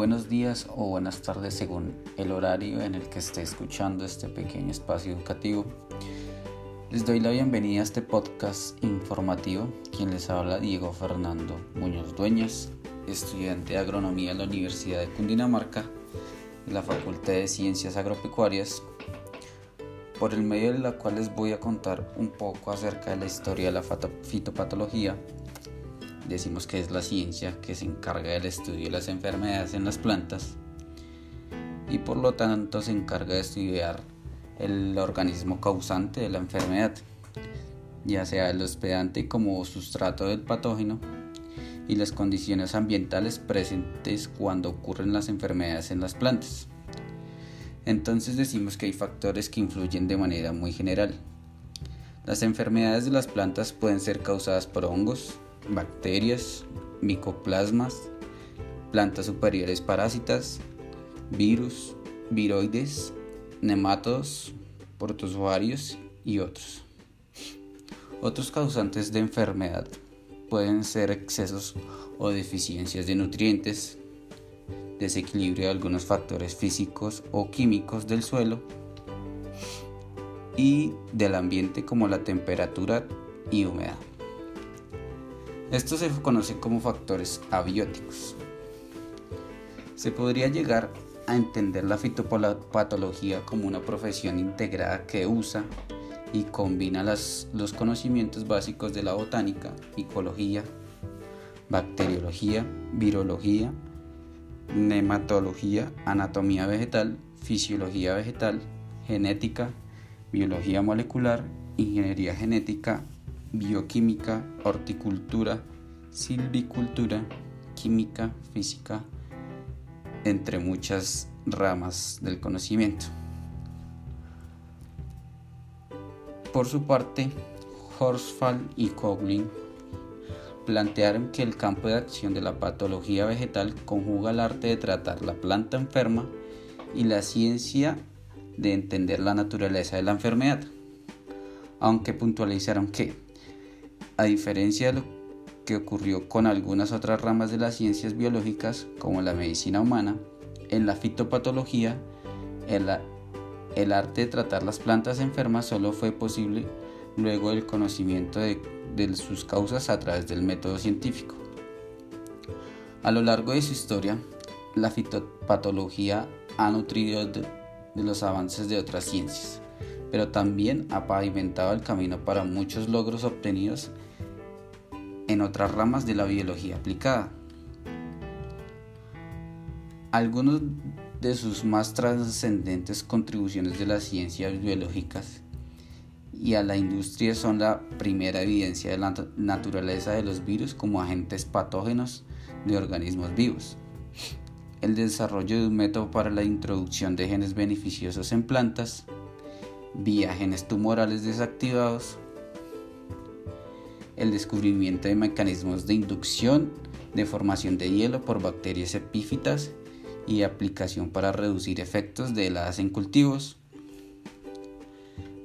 Buenos días o buenas tardes según el horario en el que esté escuchando este pequeño espacio educativo. Les doy la bienvenida a este podcast informativo. Quien les habla Diego Fernando Muñoz Dueñas, estudiante de agronomía en la Universidad de Cundinamarca, en la Facultad de Ciencias Agropecuarias, por el medio de la cual les voy a contar un poco acerca de la historia de la fitopatología decimos que es la ciencia que se encarga del estudio de las enfermedades en las plantas y por lo tanto se encarga de estudiar el organismo causante de la enfermedad, ya sea el hospedante como sustrato del patógeno y las condiciones ambientales presentes cuando ocurren las enfermedades en las plantas. Entonces decimos que hay factores que influyen de manera muy general. Las enfermedades de las plantas pueden ser causadas por hongos, bacterias, micoplasmas, plantas superiores parásitas, virus, viroides, nematodos, protozoarios y otros. Otros causantes de enfermedad pueden ser excesos o deficiencias de nutrientes, desequilibrio de algunos factores físicos o químicos del suelo y del ambiente como la temperatura y humedad. Esto se conoce como factores abióticos. Se podría llegar a entender la fitopatología como una profesión integrada que usa y combina los conocimientos básicos de la botánica, micología, bacteriología, virología, nematología, anatomía vegetal, fisiología vegetal, genética, biología molecular, ingeniería genética, bioquímica, horticultura, silvicultura, química, física, entre muchas ramas del conocimiento. Por su parte, Horsfall y Coughlin plantearon que el campo de acción de la patología vegetal conjuga el arte de tratar la planta enferma y la ciencia de entender la naturaleza de la enfermedad, aunque puntualizaron que a diferencia de lo que ocurrió con algunas otras ramas de las ciencias biológicas, como la medicina humana, en la fitopatología, el, arte de tratar las plantas enfermas solo fue posible luego del conocimiento de, sus causas a través del método científico. A lo largo de su historia, la fitopatología ha nutrido de los avances de otras ciencias, pero también ha pavimentado el camino para muchos logros obtenidos en otras ramas de la biología aplicada. Algunos de sus más trascendentes contribuciones de las ciencias biológicas y a la industria son la primera evidencia de la naturaleza de los virus como agentes patógenos de organismos vivos, el desarrollo de un método para la introducción de genes beneficiosos en plantas, vía genes tumorales desactivados, el descubrimiento de mecanismos de inducción de formación de hielo por bacterias epífitas y aplicación para reducir efectos de heladas en cultivos,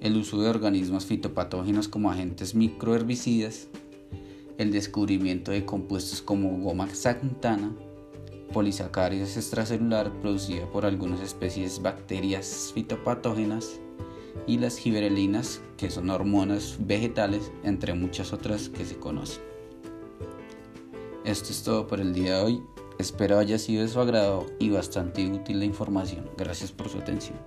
el uso de organismos fitopatógenos como agentes microherbicidas, el descubrimiento de compuestos como goma xanthana, polisacáridos extracelular producida por algunas especies bacterias fitopatógenas, y las giberelinas, que son hormonas vegetales, entre muchas otras que se conocen. Esto es todo por el día de hoy. Espero haya sido de su agrado y bastante útil la información. Gracias por su atención.